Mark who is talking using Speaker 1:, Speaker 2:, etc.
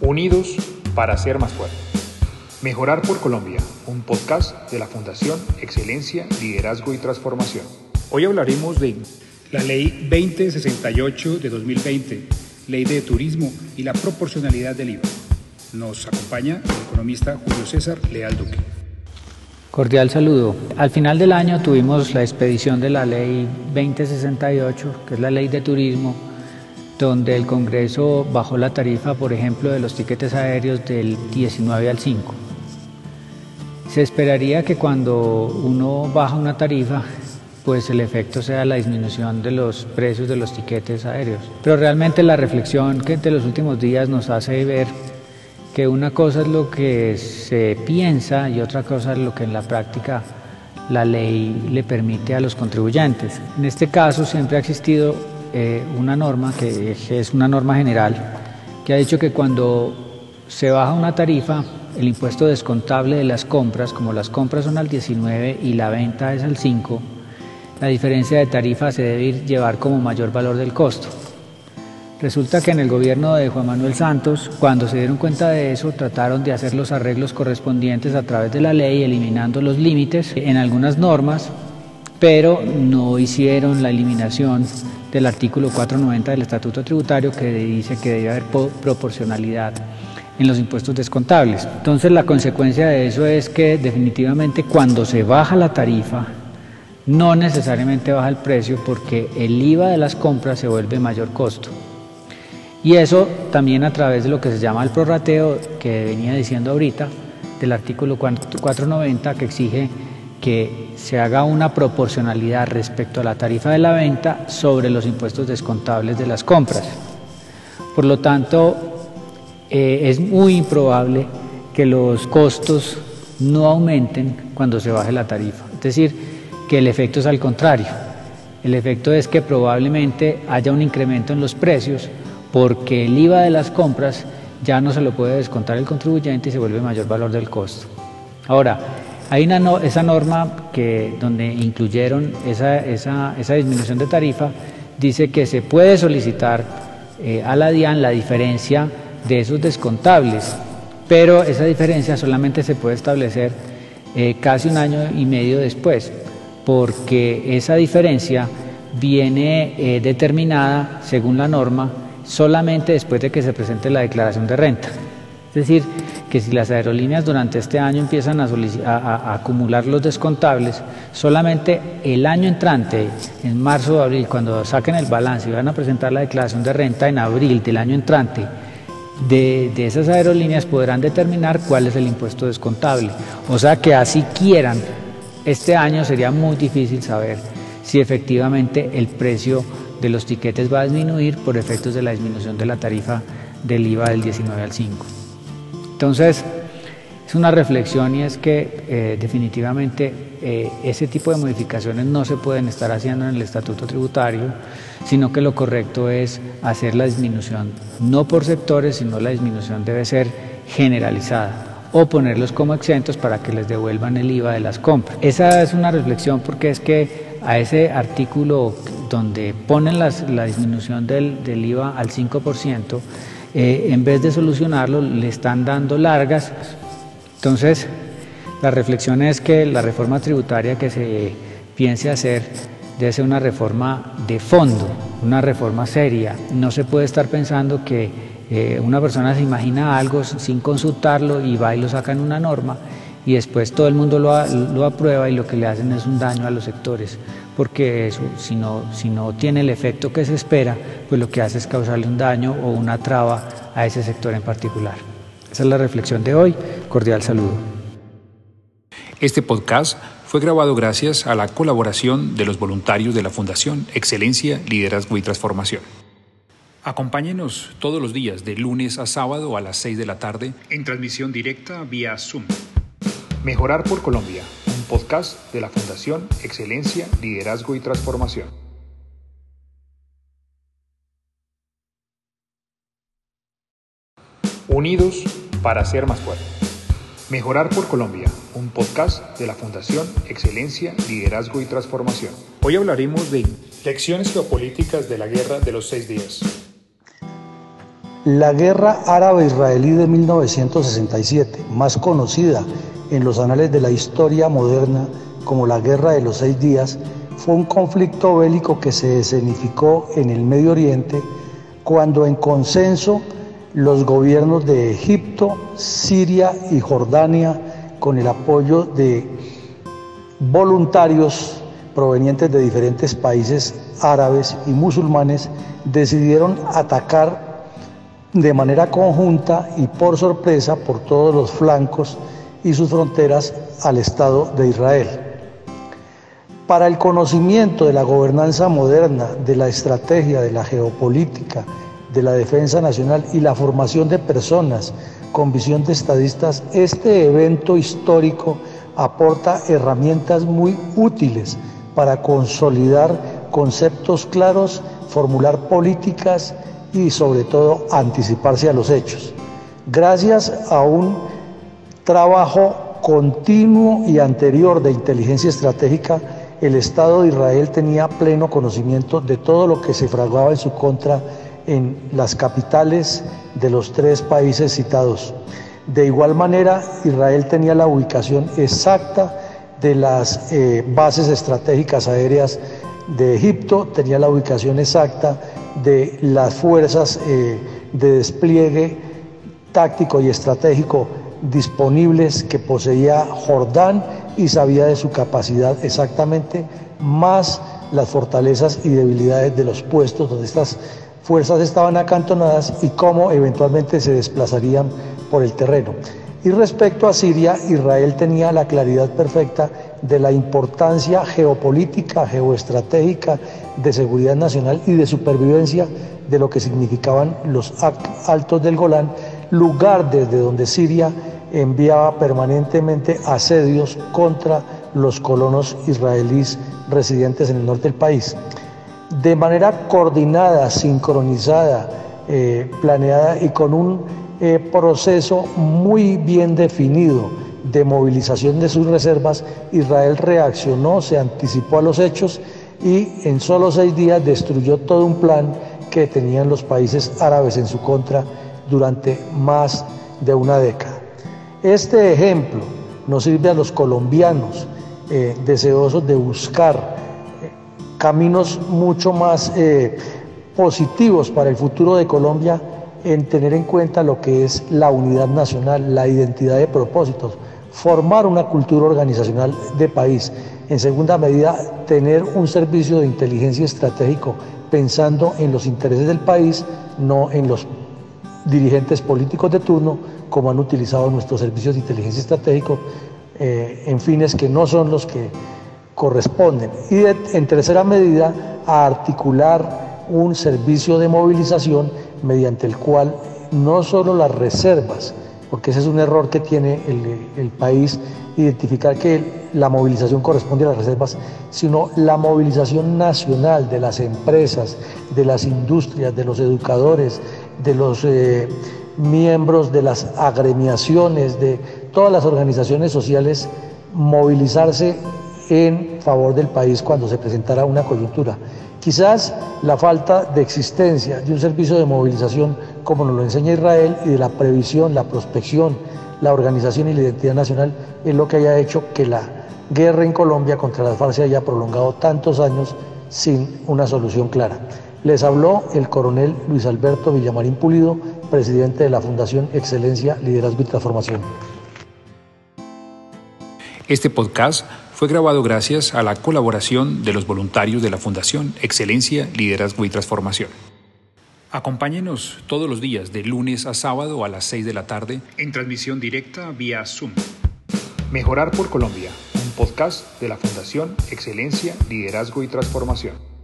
Speaker 1: Unidos para ser más fuertes. Mejorar por Colombia, un podcast de la Fundación Excelencia, Liderazgo y Transformación. Hoy hablaremos de
Speaker 2: la Ley 2068 de 2020, Ley de Turismo y la proporcionalidad del IVA. Nos acompaña el economista Julio César Leal Duque.
Speaker 3: Cordial saludo. Al final del año tuvimos la expedición de la Ley 2068, que es la Ley de Turismo, donde el Congreso bajó la tarifa, por ejemplo, de los tiquetes aéreos del 19 al 5. Se esperaría que cuando uno baja una tarifa, pues el efecto sea la disminución de los precios de los tiquetes aéreos. Pero realmente la reflexión que de los últimos días nos hace ver que una cosa es lo que se piensa y otra cosa es lo que en la práctica la ley le permite a los contribuyentes. En este caso siempre ha existido eh, una norma que es una norma general que ha dicho que cuando se baja una tarifa, el impuesto descontable de las compras, como las compras son al 19 y la venta es al 5, la diferencia de tarifa se debe llevar como mayor valor del costo. Resulta que en el gobierno de Juan Manuel Santos, cuando se dieron cuenta de eso, trataron de hacer los arreglos correspondientes a través de la ley, eliminando los límites en algunas normas, pero no hicieron la eliminación del artículo 490 del Estatuto Tributario que dice que debe haber proporcionalidad en los impuestos descontables. Entonces la consecuencia de eso es que definitivamente cuando se baja la tarifa, no necesariamente baja el precio porque el IVA de las compras se vuelve mayor costo. Y eso también a través de lo que se llama el prorrateo que venía diciendo ahorita, del artículo 490 que exige que se haga una proporcionalidad respecto a la tarifa de la venta sobre los impuestos descontables de las compras. Por lo tanto, eh, es muy improbable que los costos no aumenten cuando se baje la tarifa. Es decir, que el efecto es al contrario. El efecto es que probablemente haya un incremento en los precios porque el IVA de las compras ya no se lo puede descontar el contribuyente y se vuelve mayor valor del costo. Ahora, hay una esa norma que, donde incluyeron esa, disminución de tarifa, dice que se puede solicitar eh, a la DIAN la diferencia de esos descontables, pero esa diferencia solamente se puede establecer eh, casi un año y medio después, porque esa diferencia viene eh, determinada, según la norma, solamente después de que se presente la declaración de renta. Es decir, que si las aerolíneas durante este año empiezan a, acumular los descontables, solamente el año entrante, en marzo o abril, cuando saquen el balance y van a presentar la declaración de renta en abril del año entrante, de, de, esas aerolíneas podrán determinar cuál es el impuesto descontable. O sea que así quieran, este año sería muy difícil saber si efectivamente el precio de los tiquetes va a disminuir por efectos de la disminución de la tarifa del IVA del 19 al 5. Entonces, es una reflexión y es que eh, definitivamente eh, ese tipo de modificaciones no se pueden estar haciendo en el estatuto tributario, sino que lo correcto es hacer la disminución, no por sectores, sino la disminución debe ser generalizada o ponerlos como exentos para que les devuelvan el IVA de las compras. Esa es una reflexión porque es que a ese artículo donde ponen la disminución del, del, IVA al 5%, eh, en vez de solucionarlo, le están dando largas. Entonces, la reflexión es que la reforma tributaria que se piense hacer debe ser una reforma de fondo, una reforma seria. No se puede estar pensando que eh, una persona se imagina algo sin consultarlo y va y lo saca en una norma y después todo el mundo lo, lo, aprueba y lo que le hacen es un daño a los sectores, porque eso, si no, si no tiene el efecto que se espera, pues lo que hace es causarle un daño o una traba a ese sector en particular. Esa es la reflexión de hoy. Cordial saludo.
Speaker 1: Este podcast fue grabado gracias a la colaboración de los voluntarios de la Fundación Excelencia, Liderazgo y Transformación. Acompáñenos todos los días de lunes a sábado a las 6 de la tarde en transmisión directa vía Zoom. Mejorar por Colombia, podcast de la Fundación Excelencia, Liderazgo y Transformación. Unidos para ser más fuertes. Mejorar por Colombia, un podcast de la Fundación Excelencia, Liderazgo y Transformación. Hoy hablaremos de lecciones geopolíticas de la Guerra de los Seis Días.
Speaker 4: La guerra árabe-israelí de 1967, más conocida en los anales de la historia moderna como la Guerra de los Seis Días, fue un conflicto bélico que se escenificó en el Medio Oriente cuando en consenso los gobiernos de Egipto, Siria y Jordania, con el apoyo de voluntarios provenientes de diferentes países árabes y musulmanes, decidieron atacar de manera conjunta y por sorpresa por todos los flancos y sus fronteras al Estado de Israel. Para el conocimiento de la gobernanza moderna, de la estrategia, de la geopolítica, de la defensa nacional y la formación de personas con visión de estadistas, este evento histórico aporta herramientas muy útiles para consolidar conceptos claros, formular políticas y sobre todo anticiparse a los hechos. Gracias a un trabajo continuo y anterior de inteligencia estratégica, el Estado de Israel tenía pleno conocimiento de todo lo que se fraguaba en su contra en las capitales de los tres países citados. De igual manera, Israel tenía la ubicación exacta de las eh, bases estratégicas aéreas de Egipto, tenía la ubicación exacta de las fuerzas eh, de despliegue táctico y estratégico disponibles que poseía Jordán y sabía de su capacidad exactamente, más las fortalezas y debilidades de los puestos donde estas fuerzas estaban acantonadas y cómo eventualmente se desplazarían por el terreno. Y respecto a Siria, Israel tenía la claridad perfecta de la importancia geopolítica, geoestratégica, de seguridad nacional y de supervivencia de lo que significaban los altos del Golán, lugar desde donde Siria enviaba permanentemente asedios contra los colonos israelíes residentes en el norte del país. De manera coordinada, sincronizada, eh, planeada y con un eh, proceso muy bien definido de movilización de sus reservas, Israel reaccionó, se anticipó a los hechos y en solo seis días destruyó todo un plan que tenían los países árabes en su contra durante más de una década. Este ejemplo nos sirve a los colombianos eh, deseosos de buscar eh, caminos mucho más positivos para el futuro de Colombia en tener en cuenta lo que es la unidad nacional, la identidad de propósitos, formar una cultura organizacional de país. En segunda medida, tener un servicio de inteligencia estratégico pensando en los intereses del país, no en los dirigentes políticos de turno, como han utilizado nuestros servicios de inteligencia estratégico eh, en fines que no son los que corresponden. Y en tercera medida, a articular un servicio de movilización mediante el cual no solo las reservas, porque ese es un error que tiene el, el país, identificar que la movilización corresponde a las reservas, sino la movilización nacional de las empresas, de las industrias, de los educadores, de los eh, miembros de las agremiaciones, de todas las organizaciones sociales, movilizarse en favor del país cuando se presentara una coyuntura. Quizás la falta de existencia de un servicio de movilización como nos lo enseña Israel y de la previsión, la prospección, la organización y la identidad nacional es lo que haya hecho que la guerra en Colombia contra las FARC se haya prolongado tantos años sin una solución clara. Les habló el coronel Luis Alberto Villamarín Pulido, presidente de la Fundación Excelencia, Liderazgo y Transformación.
Speaker 1: Este podcast fue grabado gracias a la colaboración de los voluntarios de la Fundación Excelencia, Liderazgo y Transformación. Acompáñenos todos los días de lunes a sábado a las 6 de la tarde
Speaker 2: en transmisión directa vía Zoom. Mejorar por Colombia, un podcast de la Fundación Excelencia, Liderazgo y Transformación.